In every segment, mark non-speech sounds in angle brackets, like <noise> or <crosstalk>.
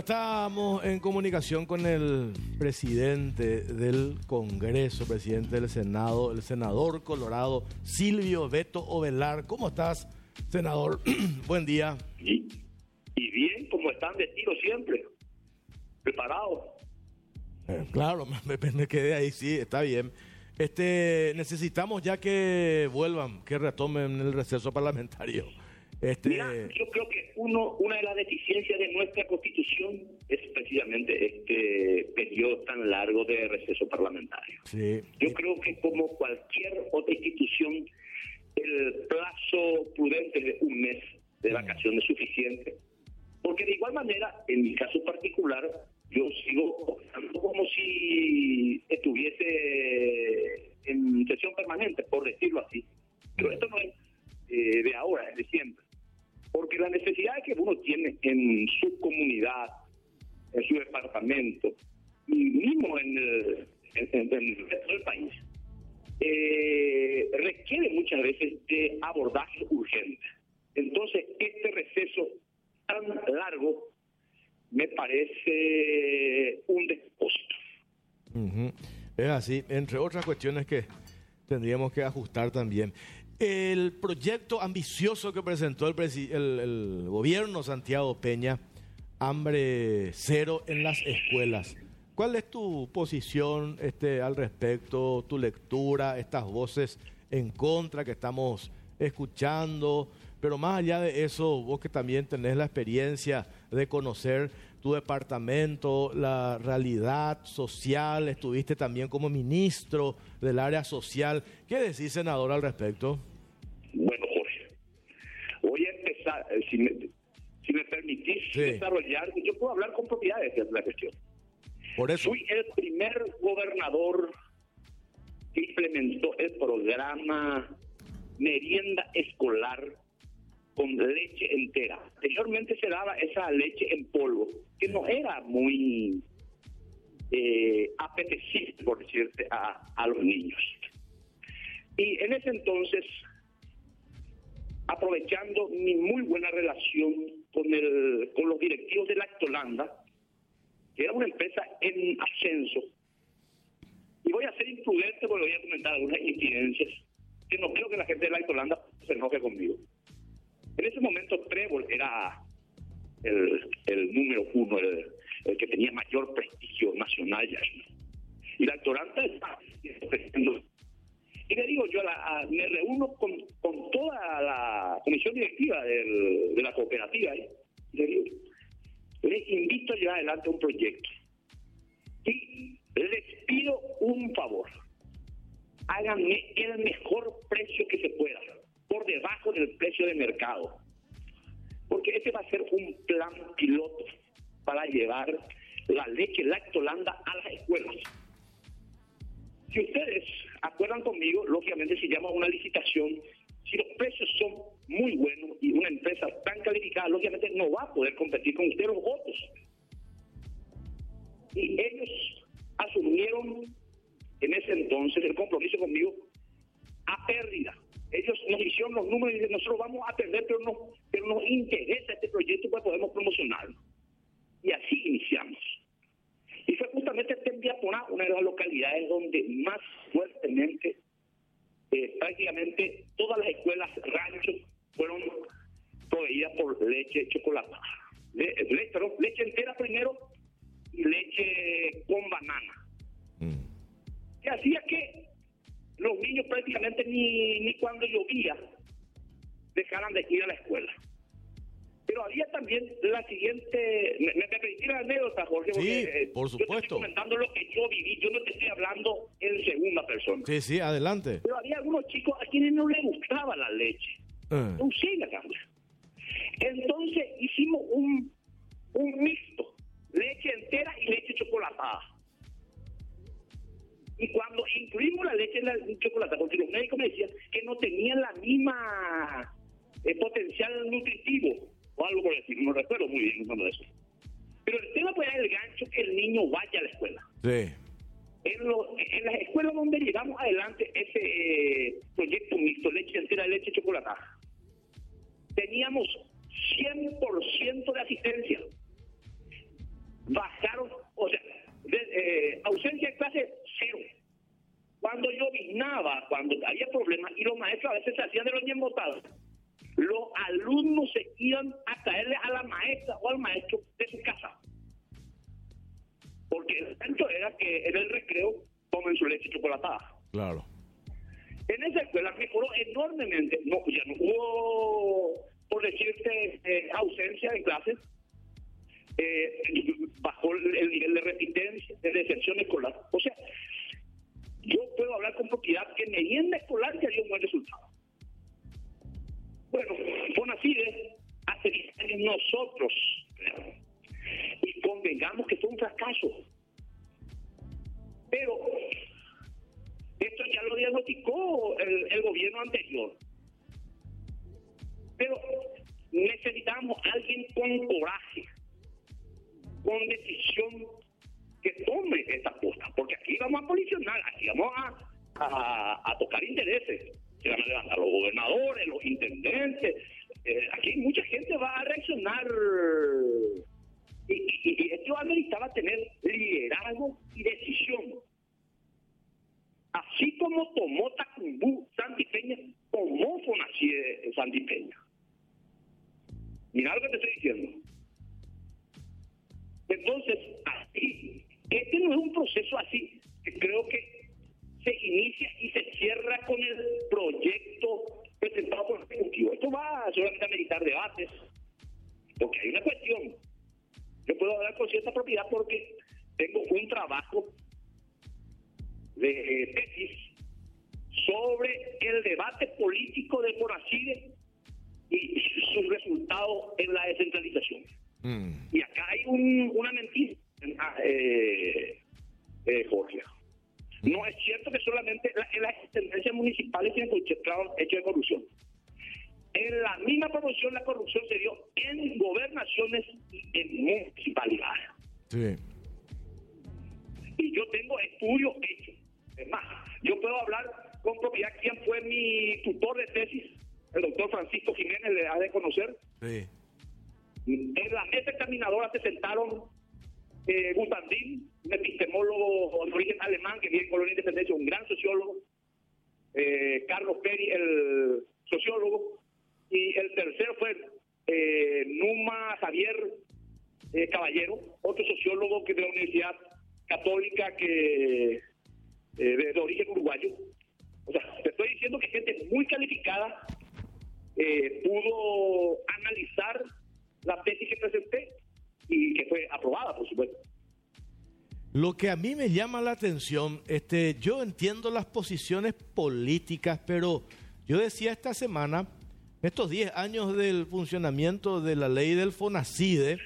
Estamos en comunicación con el presidente del Congreso, presidente del Senado, el senador colorado Silvio Beto Ovelar. ¿Cómo estás, senador? <clears throat> Buen día. Y, y bien, como están vestidos siempre, preparados. Eh, claro, <laughs> me, me quedé ahí, sí, está bien. Este, necesitamos ya que vuelvan, que retomen el receso parlamentario. Este... Mira, yo creo que uno, una de las deficiencias de nuestra constitución es precisamente este periodo tan largo de receso parlamentario. Sí. Yo creo que como cualquier otra institución, el plazo prudente de un mes de vacación es suficiente. Porque de igual manera, en mi caso particular, yo sigo optando como si estuviese en sesión permanente, por decirlo así. Pero esto no es eh, de ahora, es de siempre. Porque las necesidades que uno tiene en su comunidad, en su departamento, y mismo en el, en, del país, eh, requiere muchas veces de abordaje urgente. Entonces, este receso tan largo me parece un depósito. Es así, entre otras cuestiones que tendríamos que ajustar también. El proyecto ambicioso que presentó el, el- el gobierno Santiago Peña, hambre cero en las escuelas. ¿Cuál es tu posición este, al respecto, tu lectura, estas voces en contra que estamos escuchando? Pero más allá de eso, vos que también tenés la experiencia de conocer tu departamento, la realidad social, estuviste también como ministro del área social. ¿Qué decís, senador, al respecto? Voy a empezar, eh, si me, si me permitís Sí. desarrollar, yo puedo hablar con propiedad de la cuestión. Por eso. Fui el primer gobernador que implementó el programa merienda escolar con leche entera. Anteriormente se daba esa leche en polvo, que no era muy eh, apetecible, por decirte, a, a los niños. Y en ese entonces, aprovechando mi muy buena relación con, el, con los directivos de Lactolanda, que era una empresa en ascenso, y voy a ser imprudente porque voy a comentar algunas incidencias que no creo que la gente de Lactolanda se enoje conmigo. En ese momento Trébol era el, el número uno, el, que tenía mayor prestigio nacional ya. Y la Lactolanda está ofreciendo le digo yo, la- me reúno con, toda la comisión directiva de la cooperativa ¿eh? les invito a llevar adelante un proyecto y les pido un favor, háganme el mejor precio que se pueda, por debajo del precio de mercado, porque ese va a ser un plan piloto para llevar la leche lactolanda a las escuelas. Si ustedes acuerdan conmigo, lógicamente se llama una licitación. Si los precios son muy buenos y una empresa tan calificada, lógicamente no va a poder competir con ustedes los otros. Y ellos asumieron en ese entonces el compromiso conmigo a pérdida. Ellos nos hicieron los números y dicen, nosotros vamos a perder, pero, no, pero nos interesa este proyecto pues podemos promocionarlo. Y así iniciamos. Y fue justamente Tembiaponá, una de las localidades donde más fuertemente, eh, prácticamente todas las escuelas ranchos fueron proveídas por leche chocolatada. Le- le- perdón, leche entera primero y leche con banana. Mm. Que hacía que los niños prácticamente ni, ni cuando llovía dejaran de ir a la escuela. Pero había también la siguiente, me, me permití la anécdota, Jorge, Sí, porque, eh, por Yo te supuesto. estoy comentando lo que yo viví, yo no te estoy hablando en segunda persona. Sí, sí, adelante. Pero había algunos chicos a quienes no les gustaba la leche. Eh, sí, la cambia. Entonces hicimos un, un mixto, leche entera y leche chocolatada. Y cuando incluimos la leche en la chocolatada, porque los médicos me decían que no tenían la misma eh, potencial nutritivo, o algo por decir, no recuerdo muy bien de eso. Pero el tema puede ser el gancho que el niño vaya a la escuela. sí. En, lo- en las escuelas donde llevamos adelante ese eh, proyecto mixto, leche entera, leche chocolatada, teníamos 100% de asistencia. bajaron, o sea, eh, ausencia de clase cero. Cuando yo vinaba, cuando había problemas, y los maestros a veces se hacían de los bien votados, los alumnos se iban a caerle a la maestra o al maestro de su casa. Porque el centro era que en el recreo tomen su leche chocolatada. Claro. En esa escuela mejoró enormemente. No, ya no hubo, por decirte, eh, ausencia de clases. Eh, bajó el nivel de repitencia, de decepción escolar. O sea, yo puedo hablar con propiedad que merienda escolar se dio un buen resultado. Bueno, Fonacide hace 10 años nosotros, y convengamos que fue un fracaso. Pero esto ya lo diagnosticó el, gobierno anterior. Pero necesitamos alguien con coraje, con decisión que tome esta posta, porque aquí vamos a policionar, aquí vamos a, tocar intereses. Debates, porque hay una cuestión. Yo puedo hablar con cierta propiedad porque tengo un trabajo de tesis sobre el debate político de Poracide y sus resultados en la descentralización. Mm. Y acá hay un, una mentira, eh, eh, Jorge. No es cierto que solamente en las tendencias municipales tienen concentrado hecho de corrupción. En la misma proporción la corrupción se dio en gobernaciones y en municipalidades. Sí. Y yo tengo estudios hechos. Es más, yo puedo hablar con propiedad quién fue mi tutor de tesis, el doctor Francisco Jiménez, le ha de conocer. Sí. En la mesa examinadora se sentaron eh, Gustandín, un epistemólogo de origen alemán que viene en Colonia Independencia, un gran sociólogo, eh, Carlos Peri, el sociólogo, y el tercero fue eh, Numa Javier eh, Caballero, otro sociólogo que de la Universidad Católica que de, de, origen uruguayo. O sea, te estoy diciendo que gente muy calificada pudo analizar la tesis que presenté y que fue aprobada, por supuesto. Lo que a mí me llama la atención, este, yo entiendo las posiciones políticas, pero yo decía esta semana, estos 10 años del funcionamiento de la ley del FONACIDE,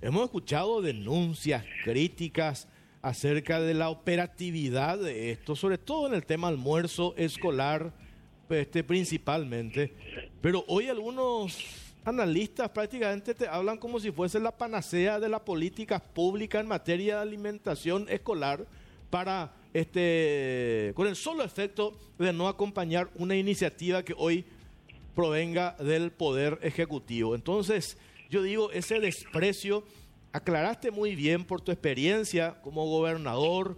hemos escuchado denuncias, críticas acerca de la operatividad de esto, sobre todo en el tema almuerzo escolar, este, principalmente. Pero hoy algunos analistas prácticamente te hablan como si fuese la panacea de la política pública en materia de alimentación escolar para este con el solo efecto de no acompañar una iniciativa que hoy provenga del poder ejecutivo. Entonces, yo digo, ese desprecio, aclaraste muy bien por tu experiencia como gobernador,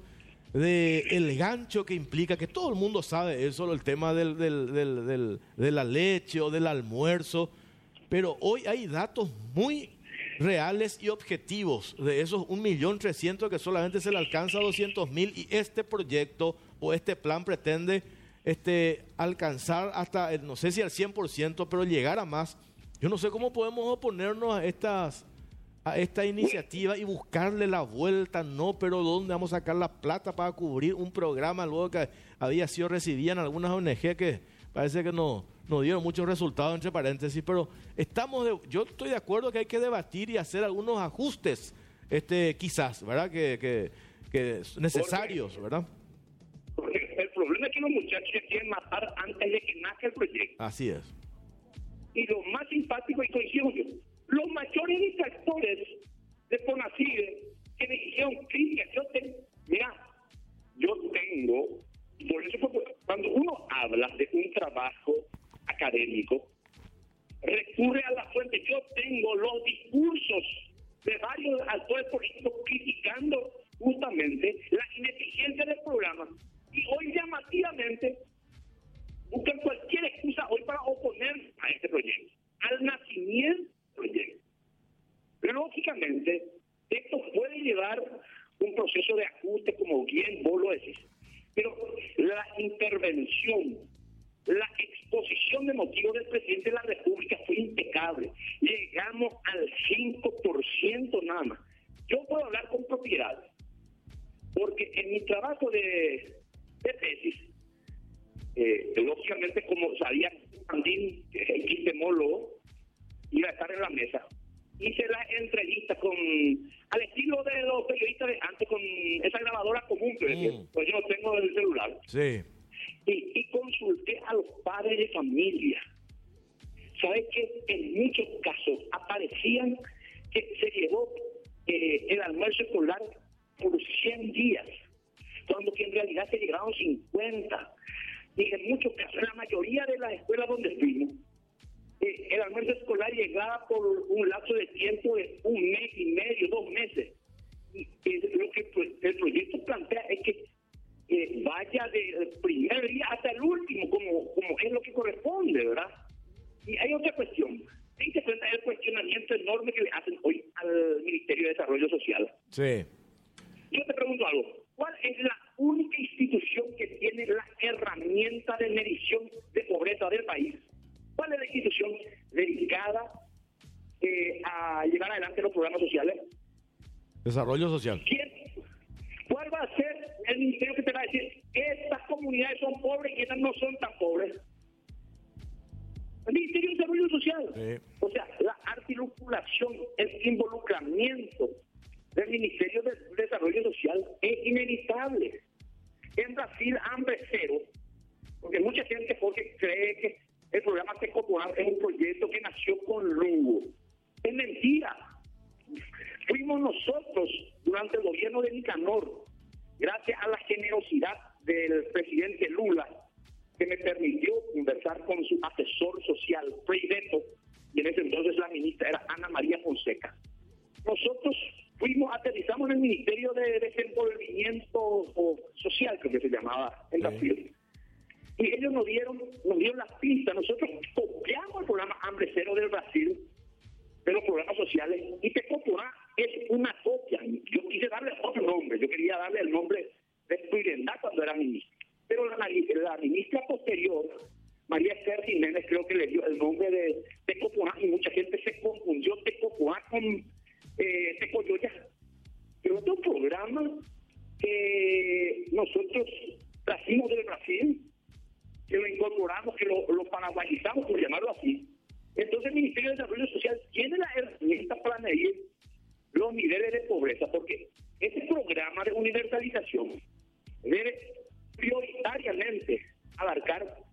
de el gancho que implica, que todo el mundo sabe eso, el tema del, de la leche o del almuerzo, pero hoy hay datos muy reales y objetivos de esos 1.300.000 que solamente se le alcanza a 200.000 y este proyecto o este plan pretende este, alcanzar hasta, no sé si al 100%, pero llegar a más. Yo no sé cómo podemos oponernos a estas a esta iniciativa y buscarle la vuelta, no, pero ¿dónde vamos a sacar la plata para cubrir un programa luego que había sido recibida en algunas ONG que parece que no, no dieron muchos resultados, entre paréntesis, pero estamos yo estoy de acuerdo que hay que debatir y hacer algunos ajustes, este quizás, ¿verdad? Que, que, que necesarios, ¿verdad? Los muchachos se quieren matar antes de que nazca el proyecto. Así es. Y lo más simpático, y coincido yo, los mayores distractores de Ponacide que me dijeron, Cristian, yo tengo, mira, yo tengo, por eso cuando uno habla de un trabajo académico, recurre a la fuente. Yo tengo los discursos de varios actores políticos criticando justamente la ineficiencia del programa la mesa, hice la entrevista con, al estilo de los periodistas de antes, con esa grabadora común, mm. pues yo tengo el celular. Sí. Y, consulté a los padres de familia. ¿Sabes que En muchos casos aparecían que se llevó eh, el almuerzo escolar por 100 días, cuando que en realidad se llegaron 50. Y en muchos casos, en la mayoría de las escuelas donde fuimos, eh, el almuerzo escolar llegaba por un lapso de tiempo de un mes y medio, dos meses. Y lo que el proyecto plantea es que eh, vaya del primer día hasta el último, como, como es lo que corresponde, ¿verdad? Y hay otra cuestión. Hay que enfrentar el cuestionamiento enorme que le hacen hoy al Ministerio de Desarrollo Social. Sí. Yo te pregunto algo. ¿Cuál es la única institución que tiene la herramienta de medición de pobreza del país? ¿Cuál es la institución dedicada eh, a llevar adelante los programas sociales? Desarrollo social. ¿Quién? ¿Cuál va a ser el ministerio que te va a decir estas comunidades son pobres y estas no son tan pobres? El Ministerio de Desarrollo Social. O sea, la articulación, el involucramiento del Ministerio de Desarrollo Social es inevitable. En Brasil, hambre cero, porque mucha gente porque cree que el programa Tecopoar es un proyecto que nació con Lugo. Es mentira. Fuimos nosotros durante el gobierno de Nicanor, gracias a la generosidad del presidente Lula, que me permitió conversar con su asesor social, Frei Beto, y en ese entonces la ministra era Ana María Fonseca. Nosotros fuimos, aterrizamos en el Ministerio de Desenvolvimiento Social, creo que se llamaba en Brasil. Y ellos nos dieron, nos dieron las pistas. Nosotros copiamos el programa Hambre Cero del Brasil, de los programas sociales, y Tecoporá es una copia. Yo quise darle otro nombre, yo quería darle el nombre de Tuirendá cuando era ministra. Pero la, la ministra posterior, María Esther Jiménez, creo que le dio el nombre de Tecoporá y mucha gente se confundió Tecoporá con eh, Tecoyoya. Pero otro programa que nosotros trajimos del Brasil, que lo incorporamos, que lo, lo paraguayizamos, por llamarlo así. Entonces el Ministerio de Desarrollo Social tiene la herramienta para medir los niveles de pobreza, porque este programa de universalización debe prioritariamente abarcar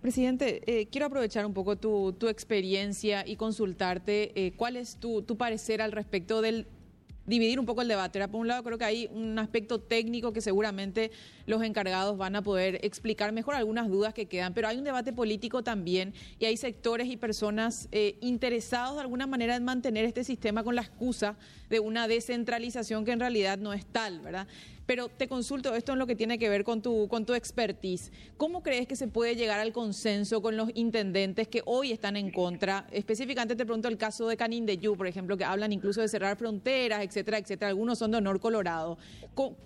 Presidente, eh, quiero aprovechar un poco tu, tu experiencia y consultarte eh, cuál es tu, tu parecer al respecto del dividir un poco el debate. Por un lado, creo que hay un aspecto técnico que seguramente los encargados van a poder explicar mejor algunas dudas que quedan, pero hay un debate político también y hay sectores y personas eh, interesados de alguna manera en mantener este sistema con la excusa de una descentralización que en realidad no es tal, ¿verdad? Pero te consulto esto en lo que tiene que ver con tu, con tu expertise. ¿Cómo crees que se puede llegar al consenso con los intendentes que hoy están en contra? Específicamente te pregunto el caso de Canindeyú, por ejemplo, que hablan incluso de cerrar fronteras, etcétera, etcétera. Algunos son de honor colorado.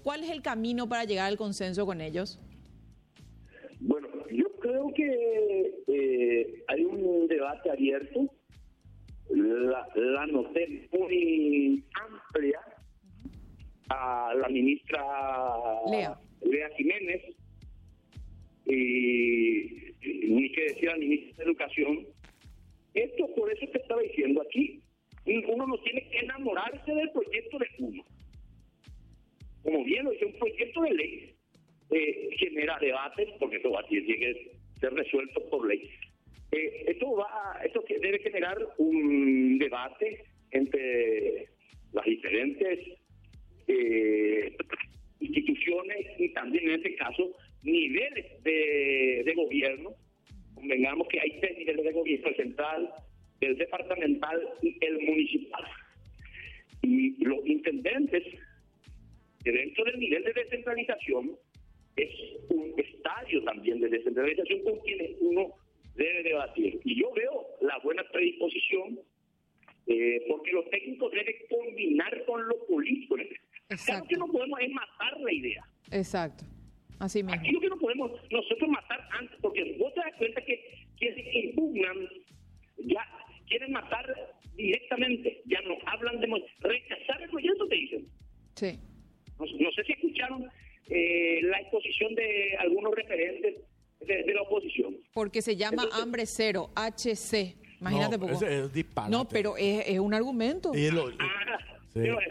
¿Cuál es el camino para llegar al consenso con ellos? Bueno, yo creo que eh, hay un debate abierto. La, la noté muy amplia a la ministra Lea, Lea Jiménez y, ni que decir la ministra de Educación. Esto por eso te estaba diciendo aquí. Uno no tiene que enamorarse del proyecto de uno. Como bien lo dice, un proyecto de ley eh, genera debates, porque esto va a tiene que ser resuelto por ley. Eh, esto va, esto debe generar un debate entre las diferentes eh, instituciones y también en este caso niveles de, gobierno. Convengamos que hay tres niveles de gobierno, el central, el departamental y el municipal. Y los intendentes, dentro del nivel de descentralización, es un estadio también de descentralización con quienes uno debe debatir. Y yo veo la buena predisposición, eh, porque los técnicos deben combinar. Claro que no podemos es matar la idea. Exacto. Así mismo. Aquí lo que no podemos nosotros matar antes, porque vos te das cuenta que quienes impugnan ya quieren matar directamente, ya no hablan de rechazar el proyecto, te dicen. Sí. No, sé si escucharon eh, la exposición de algunos referentes de, la oposición. Porque se llama hambre cero, HC. Imagínate no, poco. Es, no, pero es, es, un argumento. ah, pero, eh,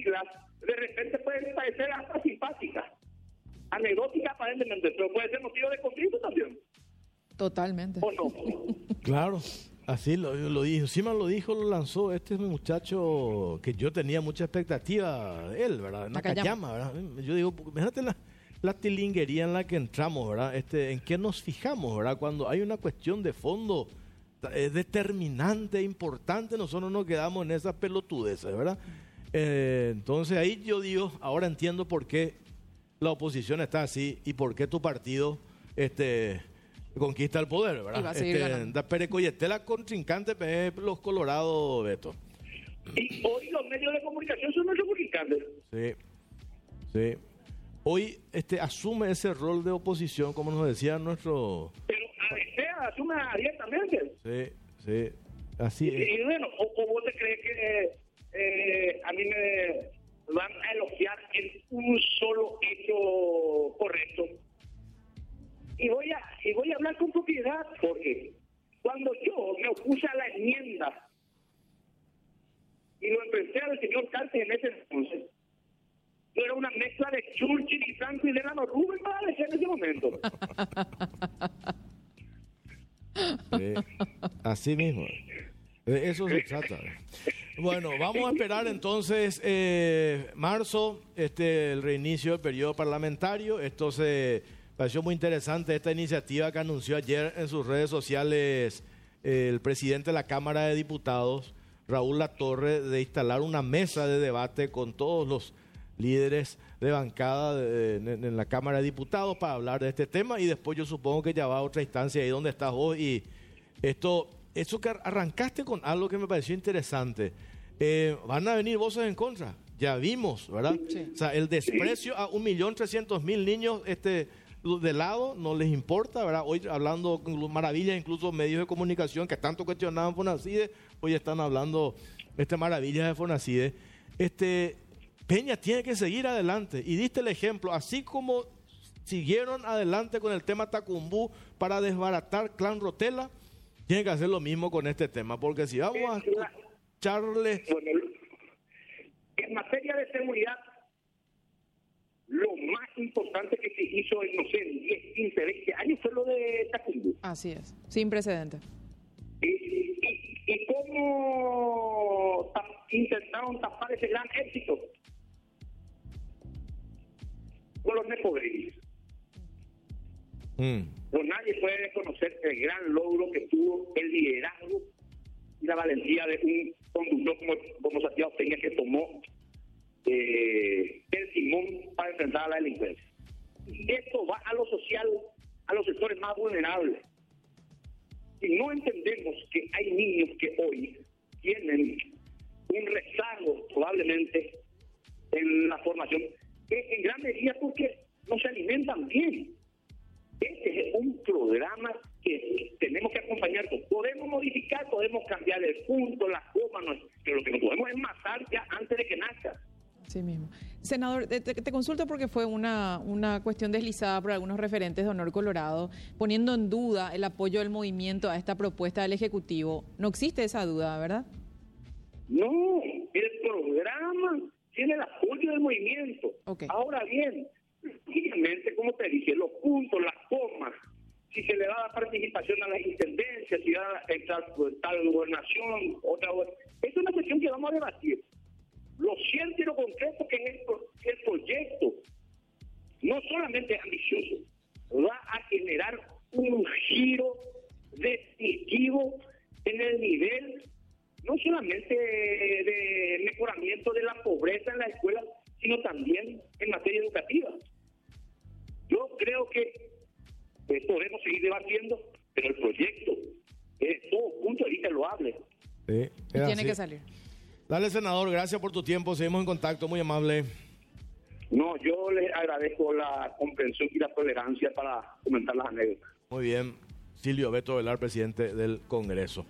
siglas de repente pueden parecer hasta simpáticas, anecdóticas aparentemente, pero puede ser motivo de conflicto también. Totalmente. ¿O no? <laughs> Claro. Así lo, lo dijo, encima lo dijo, lo lanzó este muchacho que yo tenía mucha expectativa de él, ¿verdad? Nakayama, ¿verdad? Yo digo, fíjate la, la tilinguería en la que entramos, ¿verdad? Este, ¿En qué nos fijamos, ¿verdad? Cuando hay una cuestión de fondo es determinante, importante, nosotros nos quedamos en esas pelotudeces, ¿verdad? Eh, entonces ahí yo digo, ahora entiendo por qué la oposición está así y por qué tu partido este, conquista el poder, ¿verdad? Y va a seguir este, contrincante los colorados, Beto. Y hoy los medios de comunicación son nuestros contrincantes. Sí, sí. Hoy este, asume ese rol de oposición, como nos decía nuestro... Pero a veces asume abiertamente. Sí, sí, así y, es. Y bueno, o, vos te crees que eh, a mí me van a elogiar en un solo hecho correcto y voy a y voy a hablar con propiedad porque cuando yo me opuse a la enmienda y lo enfrenté al señor Cárcel en ese entonces, yo era una mezcla de Churchill y Franco y Delano Rubén para decir en ese momento. <laughs> así mismo. eso se trata. <laughs> Bueno, vamos a esperar entonces eh, marzo, este el reinicio del periodo parlamentario. Esto se pareció muy interesante esta iniciativa que anunció ayer en sus redes sociales eh, el presidente de la Cámara de Diputados, Raúl Latorre, de instalar una mesa de debate con todos los líderes de bancada en, la Cámara de Diputados para hablar de este tema. Y después yo supongo que ya va a otra instancia ahí donde estás vos. Y esto, eso que arrancaste con algo que me pareció interesante, eh, van a venir voces en contra, ya vimos, ¿verdad? O sea, el desprecio a un millón trescientos mil niños este, de lado, no les importa, ¿verdad? Hoy hablando maravillas, incluso medios de comunicación que tanto cuestionaban Fonacide, hoy están hablando este maravillas de Fonacide. Este, Peña tiene que seguir adelante. Y diste el ejemplo, así como siguieron adelante con el tema Tacumbú para desbaratar Clan Rotela, tienen que hacer lo mismo con este tema, porque si vamos a echarle... en materia de seguridad, lo más importante que se hizo en, no sé, 10, 15, 20 años fue lo de Tacumbú. Así es, sin precedente. ¿Y, y, cómo intentaron tapar ese gran éxito? Con los nepobrevis. Mm. Pues nadie puede reconocer el gran logro que tuvo el liderazgo y la valentía de un conductor como, como Santiago Peña que tomó eh, el timón para enfrentar a la delincuencia. Y esto va a lo social, a los sectores más vulnerables. Si no entendemos que hay niños que hoy tienen un rezago probablemente en la formación, en gran medida porque no se alimentan bien. Este es un programa que tenemos que acompañar. Podemos modificar, podemos cambiar el punto, las comas, pero lo que no podemos es matar ya antes de que nazca. Sí mismo. Senador, te, te, consulto porque fue una, una cuestión deslizada por algunos referentes de Honor Colorado, poniendo en duda el apoyo del movimiento a esta propuesta del Ejecutivo. No existe esa duda, ¿verdad? No, el programa tiene el apoyo del movimiento. Ahora bien, obviamente, como te dije, los puntos, las comas, si se le da la participación a las intendencias, si da tal, tal gobernación, otra es una cuestión que vamos a debatir. Lo cierto y lo concreto que es el, el proyecto no solamente es ambicioso, va a generar un giro definitivo en el nivel no solamente de tiene que salir. Dale, senador, gracias por tu tiempo. Seguimos en contacto, muy amable. No, yo les agradezco la comprensión y la tolerancia para comentar las anécdotas. Muy bien. Silvio Beto Velar, presidente del Congreso.